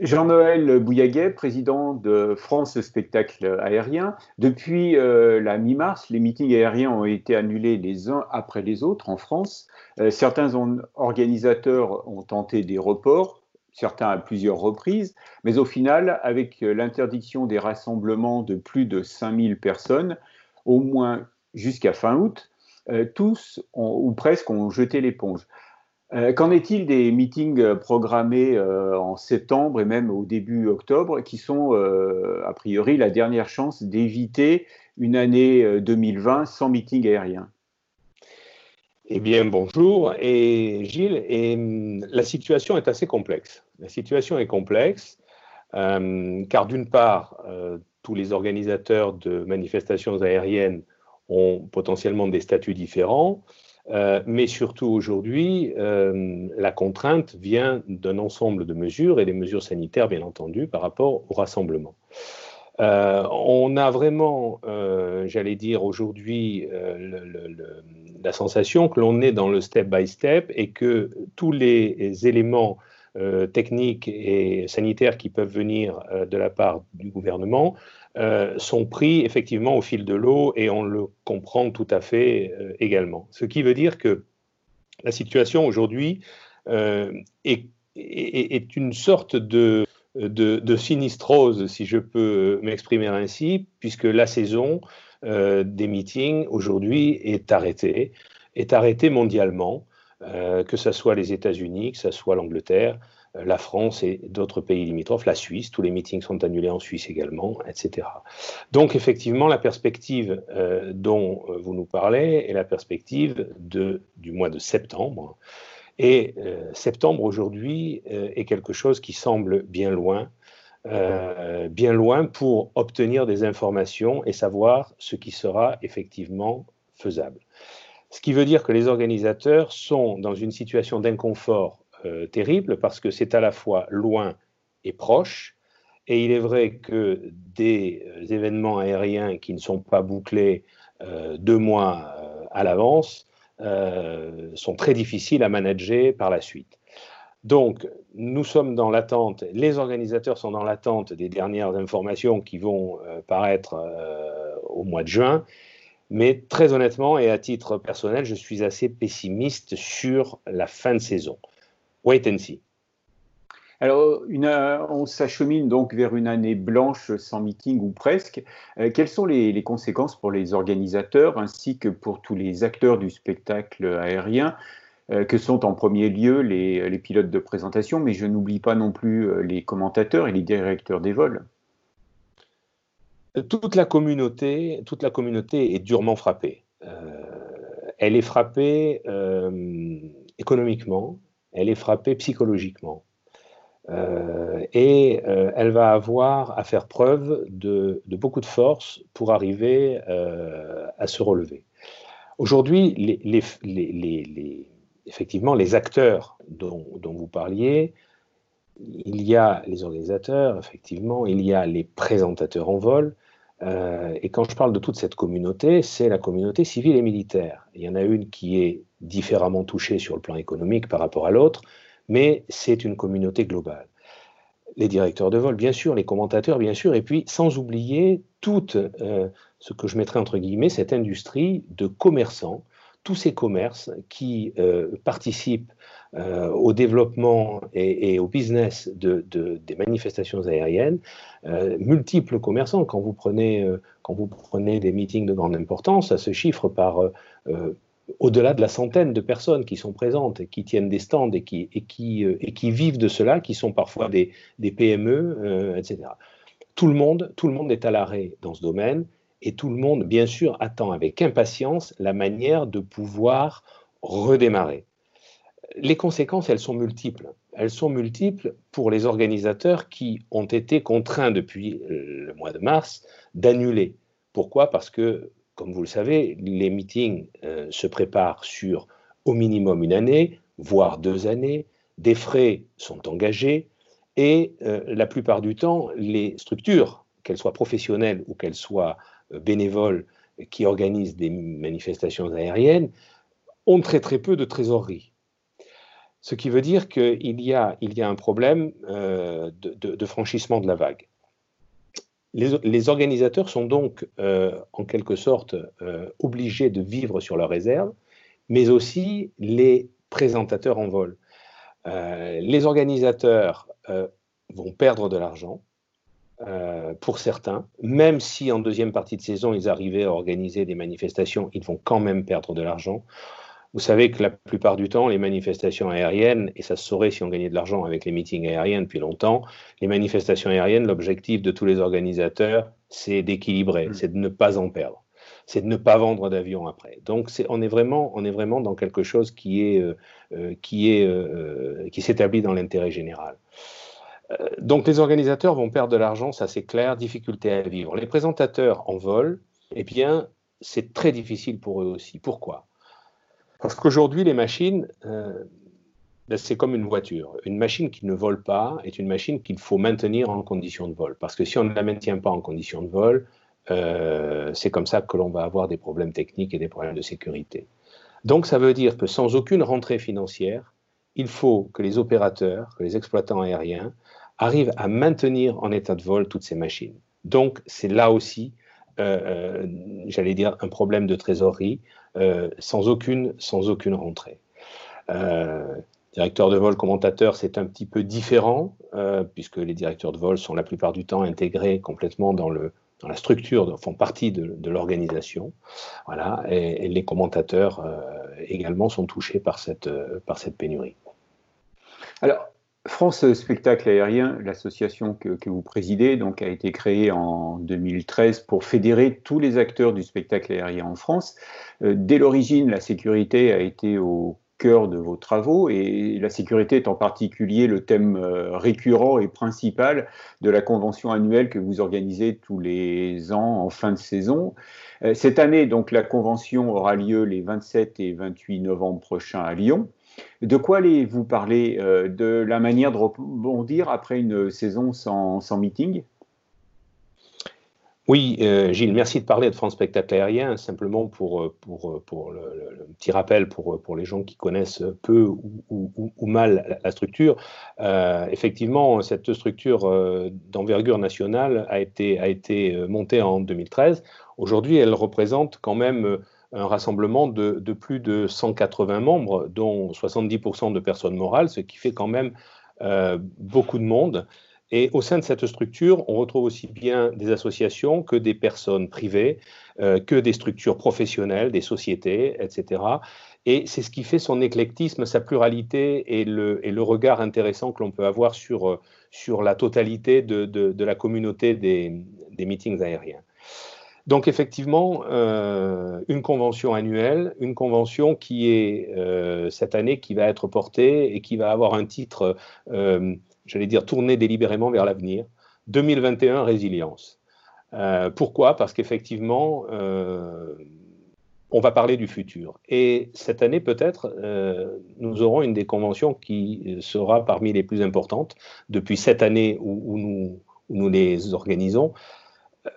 Jean-Noël Bouillaguet, président de France Spectacle Aérien. Depuis euh, la mi-mars, les meetings aériens ont été annulés les uns après les autres en France. Euh, certains organisateurs ont tenté des reports, certains à plusieurs reprises, mais au final, avec euh, l'interdiction des rassemblements de plus de 5000 personnes, au moins jusqu'à fin août, tous ou presque ont jeté l'éponge. Euh, qu'en est-il des meetings euh, programmés euh, en septembre et même au début octobre, qui sont a priori la dernière chance d'éviter une année 2020 sans meeting aérien? Eh bien, bonjour. Et Gilles, hum, la situation est assez complexe. La situation est complexe car d'une part, tous les organisateurs de manifestations aériennes ont potentiellement des statuts différents. Euh, mais surtout aujourd'hui, euh, la contrainte vient d'un ensemble de mesures et des mesures sanitaires, bien entendu, par rapport au rassemblement. Euh, on a vraiment, j'allais dire aujourd'hui, la sensation que l'on est dans le step by step et que tous les éléments techniques et sanitaires qui peuvent venir de la part du gouvernement euh, sont pris effectivement au fil de l'eau et on le comprend tout à fait euh, également. Ce qui veut dire que la situation aujourd'hui euh, est, une sorte de, de, sinistrose, si je peux m'exprimer ainsi, puisque la saison des meetings aujourd'hui est arrêtée, est arrêtée mondialement, que ce soit les États-Unis, que ce soit l'Angleterre, la France et d'autres pays limitrophes, la Suisse, tous les meetings sont annulés en Suisse également, etc. Donc effectivement, la perspective euh, dont euh, vous nous parlez est la perspective de, du mois de septembre. Et septembre aujourd'hui est quelque chose qui semble bien loin, bien loin pour obtenir des informations et savoir ce qui sera effectivement faisable. Ce qui veut dire que les organisateurs sont dans une situation d'inconfort euh, terrible parce que c'est à la fois loin et proche. Et il est vrai que des euh, événements aériens qui ne sont pas bouclés euh, deux mois à l'avance sont très difficiles à manager par la suite. Donc, nous sommes dans l'attente, les organisateurs sont dans l'attente des dernières informations qui vont paraître au mois de juin. Mais très honnêtement et à titre personnel, je suis assez pessimiste sur la fin de saison wait and see. Alors, on s'achemine donc vers une année blanche sans meeting ou presque. Euh, quelles sont les, conséquences pour les organisateurs ainsi que pour tous les acteurs du spectacle aérien, euh, que sont en premier lieu les, pilotes de présentation, mais je n'oublie pas non plus euh, les commentateurs et les directeurs des vols toute la communauté, toute la communauté est durement frappée. elle est frappée économiquement, elle est frappée psychologiquement. Euh, et euh, elle va avoir à faire preuve de, beaucoup de force pour arriver euh, à se relever. Aujourd'hui, effectivement, les acteurs dont, vous parliez, il y a les organisateurs, effectivement, il y a les présentateurs en vol, et quand je parle de toute cette communauté, c'est la communauté civile et militaire. Il y en a une qui est différemment touchés sur le plan économique par rapport à l'autre, mais c'est une communauté globale. Les directeurs de vol, bien sûr, les commentateurs, bien sûr, et puis sans oublier toute euh, ce que je mettrais entre guillemets, cette industrie de commerçants, tous ces commerces qui euh, participent euh, au développement et, au business de, des manifestations aériennes, multiples commerçants. Quand vous, prenez, quand vous prenez des meetings de grande importance, ça se chiffre par au-delà de la centaine de personnes qui sont présentes, qui tiennent des stands et qui, euh, vivent de cela, qui sont parfois des, des PME, euh, etc. Tout le, monde, tout le monde est à l'arrêt dans ce domaine et tout le monde, bien sûr, attend avec impatience la manière de pouvoir redémarrer. Les conséquences, elles sont multiples. Elles sont multiples pour les organisateurs qui ont été contraints depuis le mois de mars d'annuler. Pourquoi? Parce que comme vous le savez, les meetings euh, se préparent sur au minimum une année, voire deux années. Des frais sont engagés et euh, la plupart du temps, les structures, qu'elles soient professionnelles ou qu'elles soient euh, bénévoles, qui organisent des manifestations aériennes, ont très très peu de trésorerie. Ce qui veut dire qu'il y a, un problème euh, de, franchissement de la vague. Les, organisateurs sont donc euh, en quelque sorte euh, obligés de vivre sur leurs réserves, mais aussi les présentateurs en vol. les organisateurs vont perdre de l'argent, pour certains, même si en deuxième partie de saison ils arrivaient à organiser des manifestations, ils vont quand même perdre de l'argent. Vous savez que la plupart du temps, les manifestations aériennes, et ça se saurait si on gagnait de l'argent avec les meetings aériens depuis longtemps, les manifestations aériennes, l'objectif de tous les organisateurs, c'est d'équilibrer, mm. c'est de ne pas en perdre, c'est de ne pas vendre d'avions après. Donc on, est vraiment, on est vraiment dans quelque chose qui est, euh, euh, qui est, euh, qui s'établit dans l'intérêt général. donc les organisateurs vont perdre de l'argent, ça c'est clair, difficulté à vivre. Les présentateurs en vol, eh bien, c'est très difficile pour eux aussi. Pourquoi? Parce qu'aujourd'hui, les machines, euh, ben, c'est comme une voiture. Une machine qui ne vole pas est une machine qu'il faut maintenir en condition de vol. Parce que si on ne la maintient pas en condition de vol, euh, c'est comme ça que l'on va avoir des problèmes techniques et des problèmes de sécurité. Donc ça veut dire que sans aucune rentrée financière, il faut que les opérateurs, que les exploitants aériens arrivent à maintenir en état de vol toutes ces machines. Donc c'est là aussi, euh, j'allais dire, un problème de trésorerie, sans, aucune, sans aucune rentrée. Euh, directeur de vol, commentateur, c'est un petit peu différent, euh, puisque les directeurs de vol sont la plupart du temps intégrés complètement dans, le, dans la structure, font partie de, l'organisation. Voilà, et, les commentateurs également sont touchés par cette, par cette pénurie. Alors, France Spectacle Aérien, l'association que, vous présidez, donc, a été créée en 2013 pour fédérer tous les acteurs du spectacle aérien en France. Euh, dès l'origine, la sécurité a été au cœur de vos travaux et la sécurité est en particulier le thème euh, récurrent et principal de la convention annuelle que vous organisez tous les ans en fin de saison. Euh, cette année, donc, la convention aura lieu les 27 et 28 novembre prochains à Lyon. De quoi allez-vous parler euh, De la manière de rebondir après une saison sans, meeting? Oui, euh, Gilles, merci de parler de France Spectacle Aérien. Simplement pour, euh, pour, pour le, petit rappel pour, pour les gens qui connaissent peu ou, mal la structure. effectivement, cette structure d'envergure nationale a été, a été montée en 2013. Aujourd'hui, elle représente quand même un rassemblement de, plus de 180 membres, dont 70% de personnes morales, ce qui fait quand même euh, beaucoup de monde. Et au sein de cette structure, on retrouve aussi bien des associations que des personnes privées, euh, que des structures professionnelles, des sociétés, etc. Et c'est ce qui fait son éclectisme, sa pluralité et le, regard intéressant que l'on peut avoir sur, sur la totalité de, de, la communauté des meetings aériens. Donc effectivement, euh, une convention annuelle, une convention qui est euh, cette année qui va être portée et qui va avoir un titre, euh, j'allais dire, tourné délibérément vers l'avenir, 2021 résilience. pourquoi? Parce qu'effectivement, on va parler du futur. Et cette année, peut-être, nous aurons une des conventions qui sera parmi les plus importantes depuis cette année où, nous, où nous les organisons.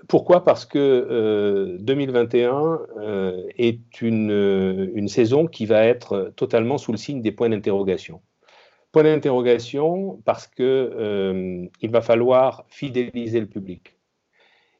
Pourquoi? Parce que 2021 euh, euh, est une, euh, une, saison qui va être totalement sous le signe des points d'interrogation. Point d'interrogation parce qu'il il va falloir fidéliser le public.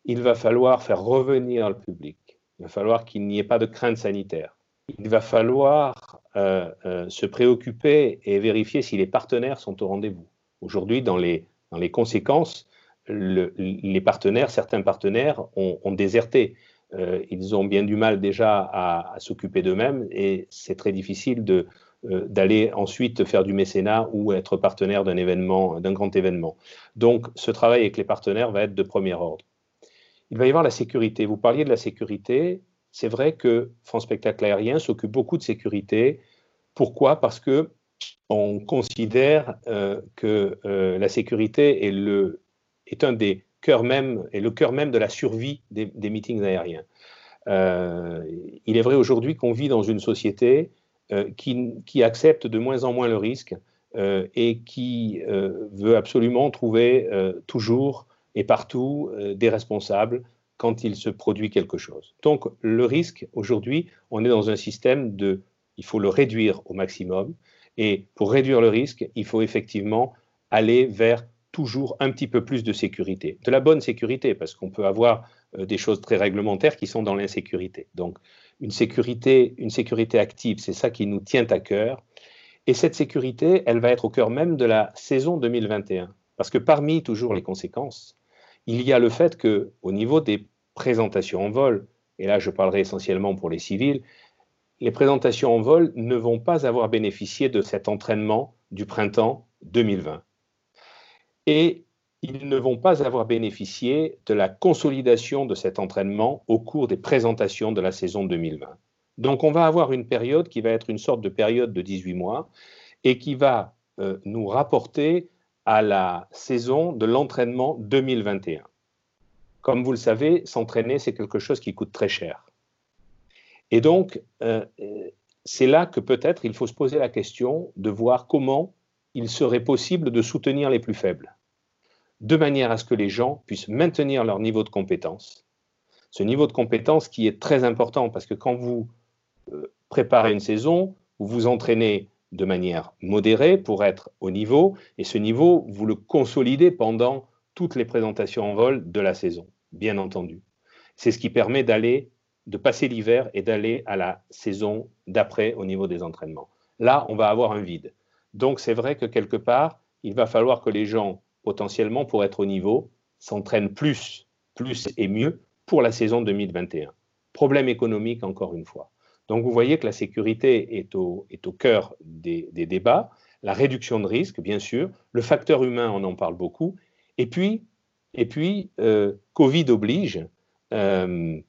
Il va falloir faire revenir le public. Il va falloir qu'il n'y ait pas de crainte sanitaire. Il va falloir se préoccuper et vérifier si les partenaires sont au rendez-vous. Aujourd'hui, dans les conséquences, les partenaires, certains partenaires ont, déserté. Euh, ils ont bien du mal déjà à, s'occuper d'eux-mêmes et c'est très difficile de, euh, d'aller ensuite faire du mécénat ou être partenaire d'un événement, d'un grand événement. Donc, ce travail avec les partenaires va être de premier ordre. Il va y avoir la sécurité. Vous parliez de la sécurité. C'est vrai que France Spectacle Aérien s'occupe beaucoup de sécurité. Pourquoi? Parce que on considère euh, que la sécurité est le, est un des cœurs même, et le cœur même de la survie des, meetings aériens. Euh, il est vrai aujourd'hui qu'on vit dans une société euh, qui, accepte de moins en moins le risque euh, et qui veut absolument trouver toujours et partout des responsables quand il se produit quelque chose. Donc le risque, aujourd'hui, on est dans un système de, il faut le réduire au maximum, Et pour réduire le risque, il faut effectivement aller vers toujours un petit peu plus de sécurité. De la bonne sécurité, parce qu'on peut avoir euh, des choses très réglementaires qui sont dans l'insécurité. Donc, une sécurité, une sécurité active, c'est ça qui nous tient à cœur. Et cette sécurité, elle va être au cœur même de la saison 2021. Parce que parmi toujours les conséquences, il y a le fait que, au niveau des présentations en vol, et là je parlerai essentiellement pour les civils, les présentations en vol ne vont pas avoir bénéficié de cet entraînement du printemps 2020. Et ils ne vont pas avoir bénéficié de la consolidation de cet entraînement au cours des présentations de la saison 2020. Donc on va avoir une période qui va être une sorte de période de 18 mois et qui va euh, nous rapporter à la saison de l'entraînement 2021. Comme vous le savez, s'entraîner, c'est quelque chose qui coûte très cher. Et donc, euh, c'est là que peut-être il faut se poser la question de voir comment il serait possible de soutenir les plus faibles de manière à ce que les gens puissent maintenir leur niveau de compétence. Ce niveau de compétence qui est très important parce que quand vous euh, préparez une saison, vous vous entraînez de manière modérée pour être au niveau et ce niveau, vous le consolidez pendant toutes les présentations en vol de la saison, bien entendu. C'est ce qui permet d'aller, de passer l'hiver et d'aller à la saison d'après au niveau des entraînements. Là, on va avoir un vide. Donc c'est vrai que quelque part, il va falloir que les gens potentiellement pour être au niveau, s'entraînent plus, plus et mieux pour la saison 2021. Problème économique, encore une fois. Donc vous voyez que la sécurité est au, cœur des, débats, la réduction de risque, bien sûr, le facteur humain, on en parle beaucoup, et puis, et puis euh, Covid oblige, euh,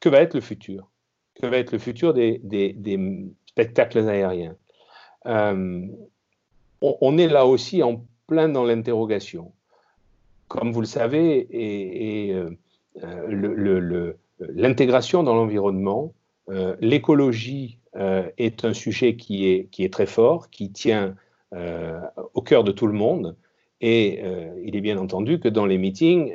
que va être le futur? Que va être le futur des, spectacles aériens? Euh, on, est là aussi en plein dans l'interrogation. Comme vous le savez, et, euh, euh, l'intégration dans l'environnement, euh, l'écologie est un sujet qui est, qui est très fort, qui tient au cœur de tout le monde. Et il est bien entendu que dans les meetings,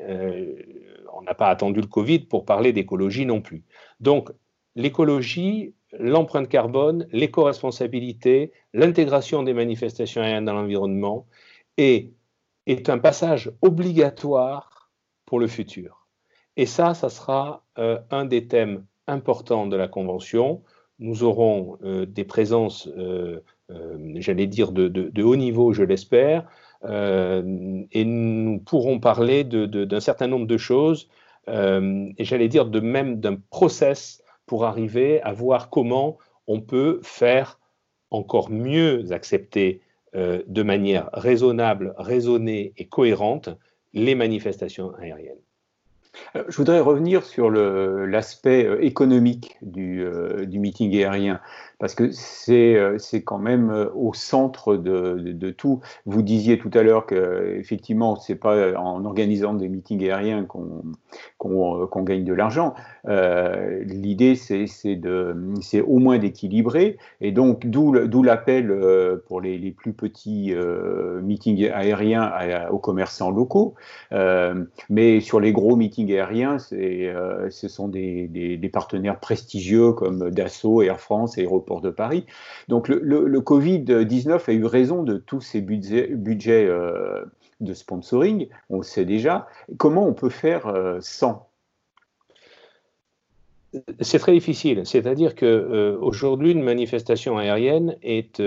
on n'a pas attendu le Covid pour parler d'écologie non plus. Donc, l'écologie, l'empreinte carbone, l'éco-responsabilité, l'intégration des manifestations aériennes dans l'environnement, et est un passage obligatoire pour le futur. Et ça, ça sera euh, un des thèmes importants de la Convention. Nous aurons euh, des présences, euh, j'allais dire, de, haut niveau, je l'espère, et nous pourrons parler d'un certain nombre de choses, et j'allais dire de même d'un process pour arriver à voir comment on peut faire encore mieux accepter euh, de manière raisonnable, raisonnée et cohérente les manifestations aériennes. Je voudrais revenir sur l'aspect euh, économique du, euh, du, meeting aérien parce que c'est euh, quand même euh, au centre de, de, tout. Vous disiez tout à l'heure que effectivement c'est pas en organisant des meetings aériens qu'on qu'on euh, gagne de l'argent. L'idée c'est c'est au moins d'équilibrer et donc d'où l'appel pour les, les, plus petits meetings aériens aux commerçants locaux. Mais sur les gros meetings aériens, ce sont des, des, partenaires prestigieux comme Dassault, Air France, De Paris. Donc le, Covid-19 a eu raison de tous ces budgets, euh, de sponsoring, on le sait déjà. Comment on peut faire euh, sans? C'est très difficile. C'est-à-dire que euh, aujourd'hui, une manifestation aérienne est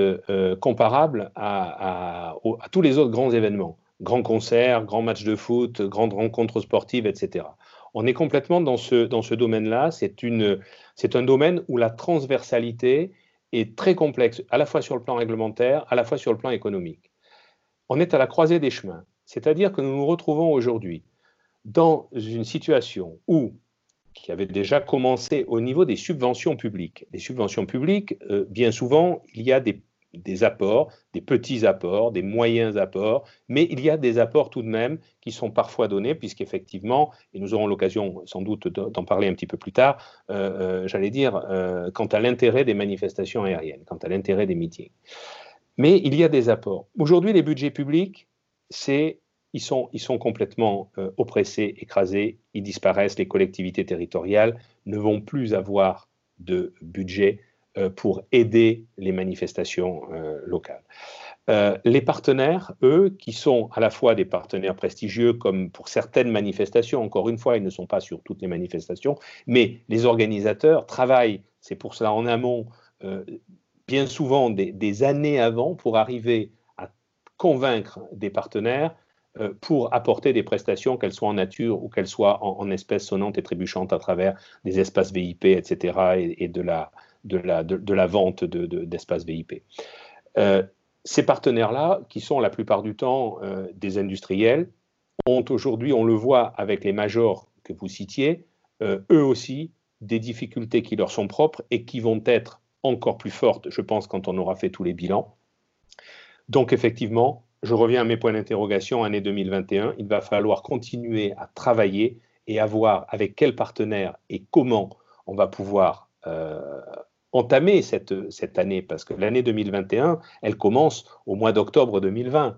comparable à, tous les autres grands événements, grands concerts, grands matchs de foot, grandes rencontres sportives, etc. On est complètement dans ce, dans ce domaine-là. C'est un domaine où la transversalité est très complexe, à la fois sur le plan réglementaire, à la fois sur le plan économique. On est à la croisée des chemins, c'est-à-dire que nous nous retrouvons aujourd'hui dans une situation où, qui avait déjà commencé au niveau des subventions publiques. Les subventions publiques, euh, bien souvent, il y a des des apports, des petits apports, des moyens apports, mais il y a des apports tout de même qui sont parfois donnés, puisqu'effectivement, et nous aurons l'occasion sans doute d'en parler un petit peu plus tard, euh, euh, j'allais dire, euh, quant à l'intérêt des manifestations aériennes, quant à l'intérêt des meetings. Mais il y a des apports. Aujourd'hui, les budgets publics, ils sont complètement oppressés, écrasés, ils disparaissent, les collectivités territoriales ne vont plus avoir de budget pour aider les manifestations locales. les partenaires, eux, qui sont à la fois des partenaires prestigieux, comme pour certaines manifestations, encore une fois, ils ne sont pas sur toutes les manifestations, mais les organisateurs travaillent, c'est pour cela en amont, bien souvent des, années avant pour arriver à convaincre des partenaires euh, pour apporter des prestations, qu'elles soient en nature ou qu'elles soient en, espèces sonnantes et trébuchantes à travers des espaces VIP, etc., et, de, la, de, la, vente d'espaces VIP. Euh, ces partenaires-là, qui sont la plupart du temps euh, des industriels, ont aujourd'hui, on le voit avec les majors que vous citiez, eux aussi des difficultés qui leur sont propres et qui vont être encore plus forte, je pense, quand on aura fait tous les bilans. Donc effectivement, je reviens à mes points d'interrogation, année 2021, il va falloir continuer à travailler et à voir avec quels partenaires et comment on va pouvoir euh, entamer cette, cette année, parce que l'année 2021, elle commence au mois d'octobre 2020,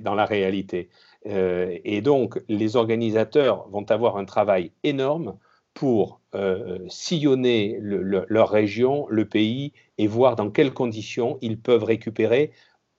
dans la réalité. Euh, et donc, les organisateurs vont avoir un travail énorme pour euh, sillonner leur région, le pays, et voir dans quelles conditions ils peuvent récupérer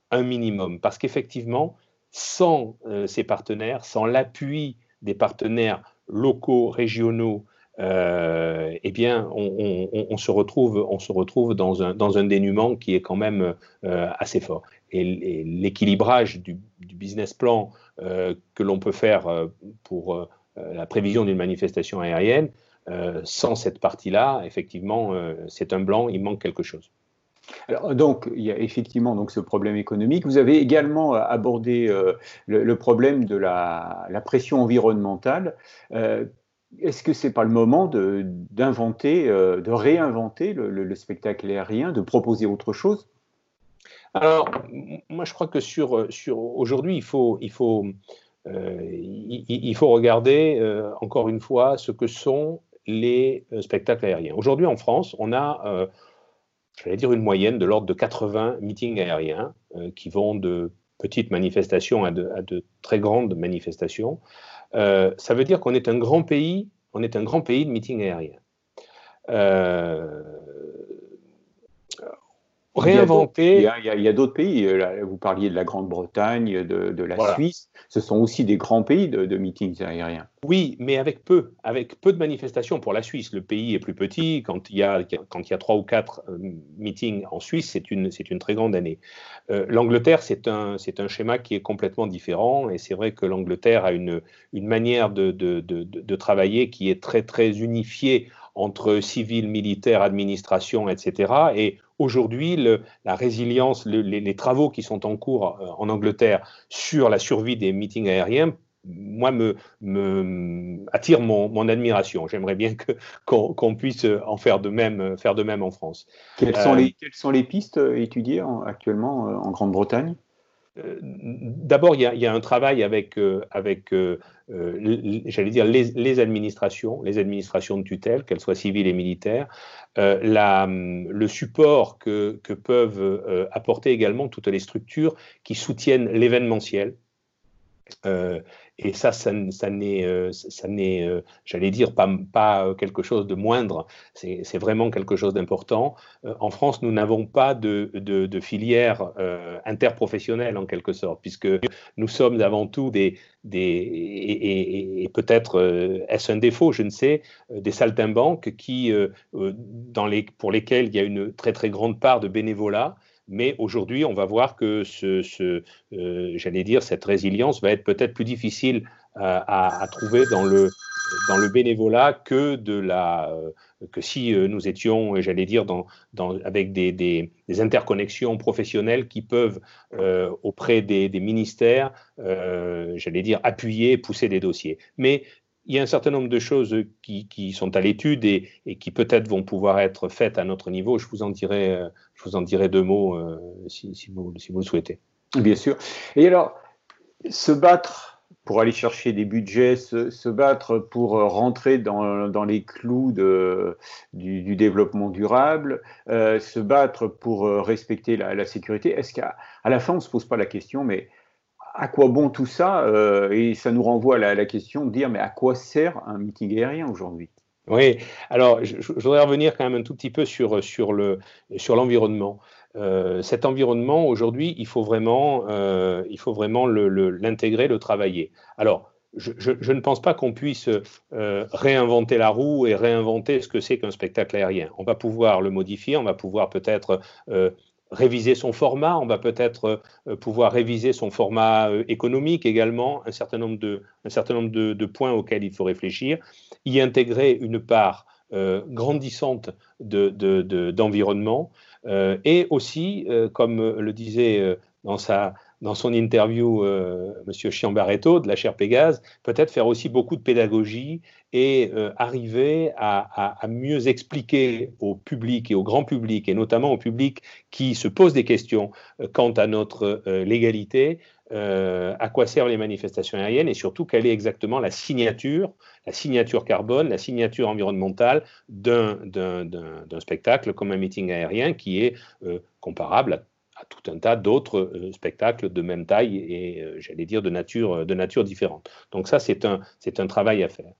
un minimum. Parce qu'effectivement, sans euh, ces partenaires, sans l'appui des partenaires locaux, régionaux, euh, eh bien, on, se retrouve, on se retrouve dans un, dans un dénuement qui est quand même assez fort. Et, l'équilibrage du, business plan que l'on peut faire pour la prévision d'une manifestation aérienne, euh, sans cette partie-là, effectivement, euh, c'est un blanc, il manque quelque chose. Alors, donc, il y a effectivement donc, ce problème économique. Vous avez également abordé euh, le, problème de la, pression environnementale. Est-ce que c'est pas le moment d'inventer, de, réinventer le, spectacle aérien, de proposer autre chose? Alors, moi, je crois que sur, sur aujourd'hui, il faut, il faut, il, faut regarder encore une fois ce que sont les euh, spectacles aériens. Aujourd'hui, en France, on a, euh, j'allais dire, une moyenne de l'ordre de 80 meetings aériens euh, qui vont de petites manifestations à de, très grandes manifestations. Ça veut dire qu'on est un grand pays, on est un grand pays de meetings aériens réinventer. Il y a, d'autres pays. Euh, vous parliez de la Grande-Bretagne, de, la Suisse. Ce sont aussi des grands pays de, meetings aériens. Oui, mais avec peu, avec peu de manifestations pour la Suisse. Le pays est plus petit. Quand il y a, quand il y a trois ou quatre euh, meetings en Suisse, c'est une, c'est une très grande année. Euh, L'Angleterre, c'est un, c'est un schéma qui est complètement différent. Et c'est vrai que l'Angleterre a une, une manière de, de, de travailler qui est très, très unifiée entre civil, militaire, administration, etc. Et aujourd'hui, la résilience, les, travaux qui sont en cours euh, en Angleterre sur la survie des meetings aériens, moi, me, me attire mon, admiration. J'aimerais bien qu'on puisse en faire de même, faire de même en France. Quelles, sont, euh, les, quelles sont les pistes étudiées actuellement euh, en Grande-Bretagne? euh, d'abord, il, y, a un travail avec, euh, avec euh, j'allais dire, les, administrations, les administrations de tutelle, qu'elles soient civiles et militaires, le support que peuvent apporter également toutes les structures qui soutiennent l'événementiel. Et ça, ça, n'est, euh, ça n'est, euh, j'allais dire, pas, pas quelque chose de moindre, c'est vraiment quelque chose d'important. Euh, en France, nous n'avons pas de, filière interprofessionnelle, en quelque sorte, puisque nous sommes avant tout des, des et, peut-être est-ce un défaut, je ne sais, des saltimbanques qui, pour lesquels il y a une très très grande part de bénévolat mais aujourd'hui, on va voir que ce, euh, j'allais dire, cette résilience va être peut-être plus difficile euh, à, trouver dans le, dans le bénévolat que, de la, euh, que si nous étions, j'allais dire, dans, dans, avec des, des, interconnexions professionnelles qui peuvent, auprès des, des ministères, j'allais dire, appuyer, pousser des dossiers. Mais il y a un certain nombre de choses qui, sont à l'étude et, qui peut-être vont pouvoir être faites à notre niveau. Je vous en dirai, euh, je vous en dirai deux mots euh, si, vous, le souhaitez. Bien sûr. Et alors, se battre pour aller chercher des budgets, se, battre pour rentrer dans, les clous du, développement durable, euh, se battre pour respecter la, sécurité. Est-ce qu'à la fin, on ne se pose pas la question, mais à quoi bon tout ça euh, Et ça nous renvoie à la, question de dire, mais à quoi sert un meeting aérien aujourd'hui? Oui, alors je, voudrais revenir quand même un tout petit peu sur, sur, le, sur l'environnement. Euh, cet environnement, aujourd'hui, il faut vraiment, euh, il faut vraiment l'intégrer, le, travailler. Alors, je, ne pense pas qu'on puisse euh, réinventer la roue et réinventer ce que c'est qu'un spectacle aérien. On va pouvoir le modifier, on va pouvoir peut-être réviser son format, on va peut-être euh, pouvoir réviser son format euh, économique également, un certain nombre, de, points auxquels il faut réfléchir, y intégrer une part euh, grandissante d'environnement de, et aussi, comme le disait dans sa, dans son interview, euh, M. Chiambaretto de la chaire Pégase, peut-être faire aussi beaucoup de pédagogie et euh, arriver à, mieux expliquer au public et au grand public, et notamment au public qui se pose des questions euh, quant à notre légalité, à quoi servent les manifestations aériennes et surtout quelle est exactement la signature, la signature carbone, la signature environnementale d'un spectacle comme un meeting aérien qui est comparable à tout un tas d'autres euh, spectacles de même taille et, euh, j'allais dire, de nature, euh, de nature différente. Donc ça, c'est un, un travail à faire.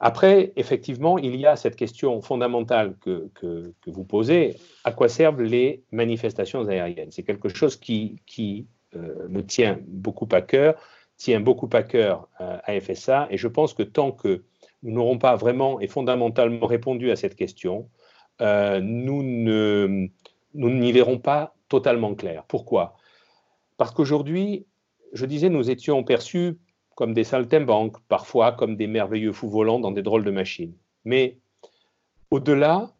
Après, effectivement, il y a cette question fondamentale que, que, vous posez, à quoi servent les manifestations aériennes? C'est quelque chose qui, qui me tient beaucoup à cœur, tient beaucoup à cœur à FSA, et je pense que tant que nous n'aurons pas vraiment et fondamentalement répondu à cette question, ne nous n'y verrons pas totalement clair. Pourquoi? Parce qu'aujourd'hui, je disais, nous étions perçus comme des saltimbanques, parfois comme des merveilleux fous volants dans des drôles de machines. Mais au-delà,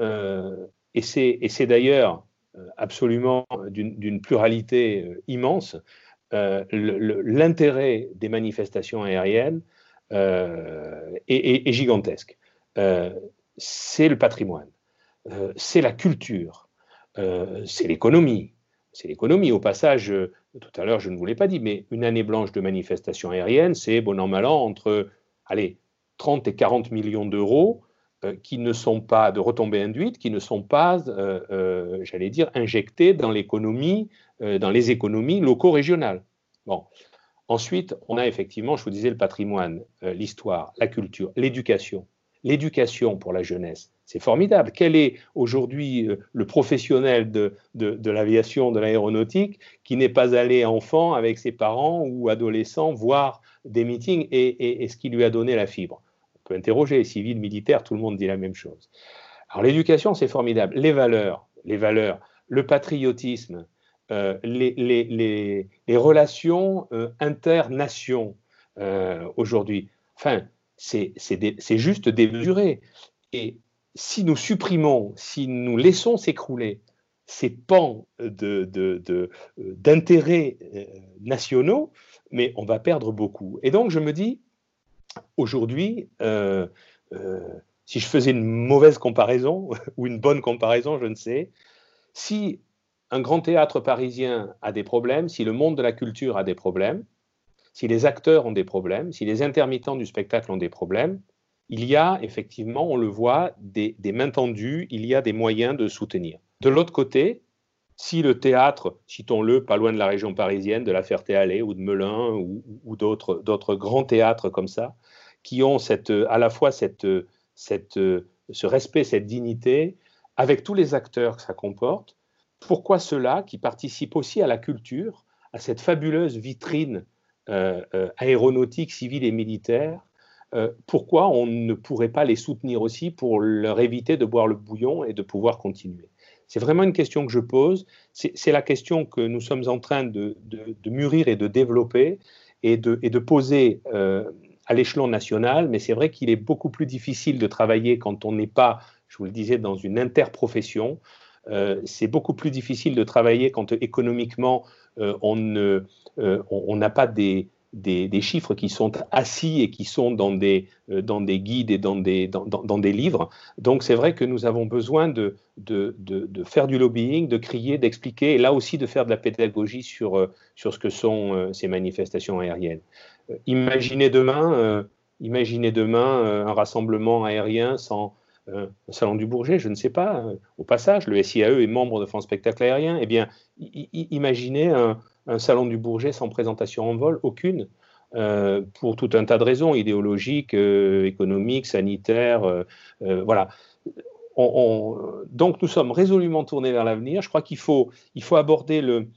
euh, et c'est d'ailleurs euh, absolument d'une pluralité euh, immense, l'intérêt des manifestations aériennes est, gigantesque. c'est le patrimoine, c'est la culture, euh, c'est l'économie. C'est l'économie. Au passage, euh, tout à l'heure, je ne vous l'ai pas dit, mais une année blanche de manifestation aérienne, c'est bon an, mal an, entre allez, 30 et 40 millions d'euros euh, qui ne sont pas de retombées induites, qui ne sont pas, j'allais dire, injectés dans l'économie, dans les économies locaux-régionales. Ensuite, on a effectivement, je vous disais, le patrimoine, l'histoire, la culture, l'éducation. L'éducation pour la jeunesse, c'est formidable. Quel est aujourd'hui euh, le professionnel de, l'aviation, de l'aéronautique, qui n'est pas allé enfant avec ses parents ou adolescents voir des meetings et, ce qui lui a donné la fibre? On peut interroger, civil, militaire, tout le monde dit la même chose. Alors l'éducation, c'est formidable. Les valeurs, les valeurs, le patriotisme, euh, les, relations euh, internations aujourd'hui. Enfin, c'est juste démesuré. Et si nous supprimons, si nous laissons s'écrouler ces pans d'intérêts euh, nationaux, mais on va perdre beaucoup. Et donc je me dis, aujourd'hui, euh, euh, si je faisais une mauvaise comparaison ou une bonne comparaison, je ne sais, si un grand théâtre parisien a des problèmes, si le monde de la culture a des problèmes, si les acteurs ont des problèmes, si les intermittents du spectacle ont des problèmes, il y a effectivement, on le voit, des, mains tendues, il y a des moyens de soutenir. De l'autre côté, si le théâtre, citons-le, pas loin de la région parisienne, de la Ferté-Alais ou de Melun ou, d'autres grands théâtres comme ça, qui ont à la fois ce respect, cette dignité, avec tous les acteurs que ça comporte, pourquoi ceux-là, qui participent aussi à la culture, à cette fabuleuse vitrine euh, euh, aéronautique, civile et militaire, euh, pourquoi on ne pourrait pas les soutenir aussi pour leur éviter de boire le bouillon et de pouvoir continuer? C'est vraiment une question que je pose. C'est la question que nous sommes en train de, mûrir et de développer et de, poser euh, à l'échelon national. Mais c'est vrai qu'il est beaucoup plus difficile de travailler quand on n'est pas, je vous le disais, dans une interprofession. Euh, c'est beaucoup plus difficile de travailler quand économiquement on n'a pas des, des, chiffres qui sont assis et qui sont dans des, euh, guides et dans des, livres. Donc c'est vrai que nous avons besoin de, faire du lobbying, de crier, d'expliquer, et là aussi de faire de la pédagogie sur, euh, ce que sont euh, ces manifestations aériennes. imaginez demain, imaginez demain un rassemblement aérien sans salon du Bourget, je ne sais pas. Au passage, le SIAE est membre de France Spectacle Aérien. Eh bien, imaginez un, un salon du Bourget sans présentation en vol, aucune. pour tout un tas de raisons idéologiques, économiques, sanitaires. voilà. donc nous sommes résolument tournés vers l'avenir. Je crois qu'il faut, il faut aborder le,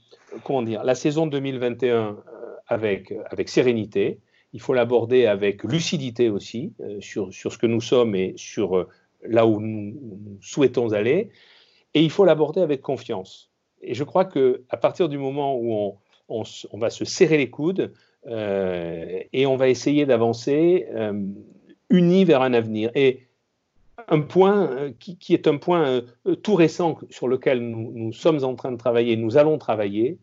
comment dire, la saison 2021 avec, avec sérénité. Il faut l'aborder avec lucidité aussi sur, sur, ce que nous sommes et sur là où nous, souhaitons aller. Et il faut l'aborder avec confiance. Et je crois que à partir du moment où on, va se serrer les coudes euh, et on va essayer d'avancer euh, unis vers un avenir. Et un point euh, qui, est un point tout récent sur lequel nous, sommes en train de travailler, nous allons travailler,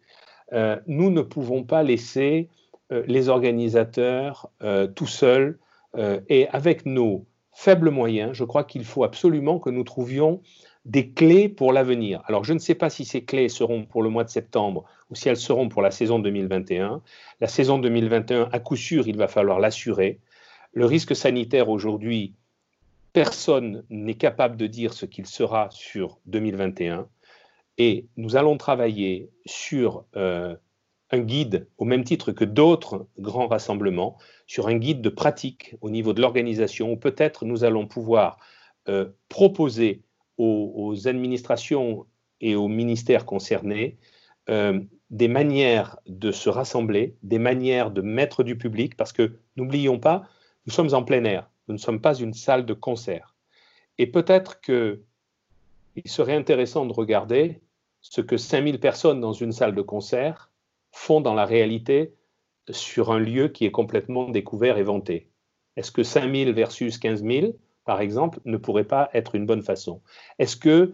nous ne pouvons pas laisser les organisateurs tout seuls et avec nos faibles moyens, je crois qu'il faut absolument que nous trouvions des clés pour l'avenir. Alors, je ne sais pas si ces clés seront pour le mois de septembre ou si elles seront pour la saison 2021. La saison 2021, à coup sûr, il va falloir l'assurer. Le risque sanitaire aujourd'hui, personne n'est capable de dire ce qu'il sera sur 2021. Et nous allons travailler sur euh, un guide, au même titre que d'autres grands rassemblements, sur un guide de pratique au niveau de l'organisation, où peut-être nous allons pouvoir euh, proposer aux, administrations et aux ministères concernés euh, des manières de se rassembler, des manières de mettre du public, parce que n'oublions pas, nous sommes en plein air, nous ne sommes pas une salle de concert. Et peut-être qu'il serait intéressant de regarder ce que 5000 personnes dans une salle de concert font dans la réalité sur un lieu qui est complètement découvert et vanté. Est-ce que 5000 versus 15 000 par exemple, ne pourrait pas être une bonne façon. Est-ce que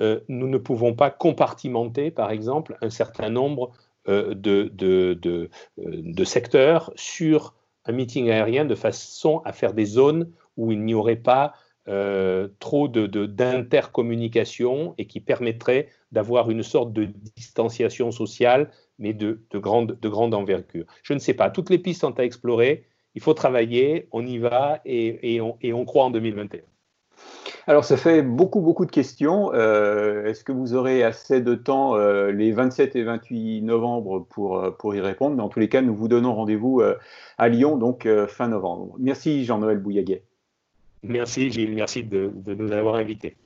euh, nous ne pouvons pas compartimenter, par exemple, un certain nombre euh, de, euh, de, secteurs sur un meeting aérien de façon à faire des zones où il n'y aurait pas trop d'intercommunication et qui permettrait d'avoir une sorte de distanciation sociale, mais de, grande, de grande envergure. Je ne sais pas, toutes les pistes sont à explorer il faut travailler, on y va et, on, croit en 2021. Alors, ça fait beaucoup, beaucoup de questions. Euh, est-ce que vous aurez assez de temps euh, les 27 et 28 novembre pour, euh, pour y répondre? Dans tous les cas, nous vous donnons rendez-vous à Lyon, donc fin novembre. Merci Jean-Noël Bouillaguet. Merci Gilles, merci de nous avoir invités.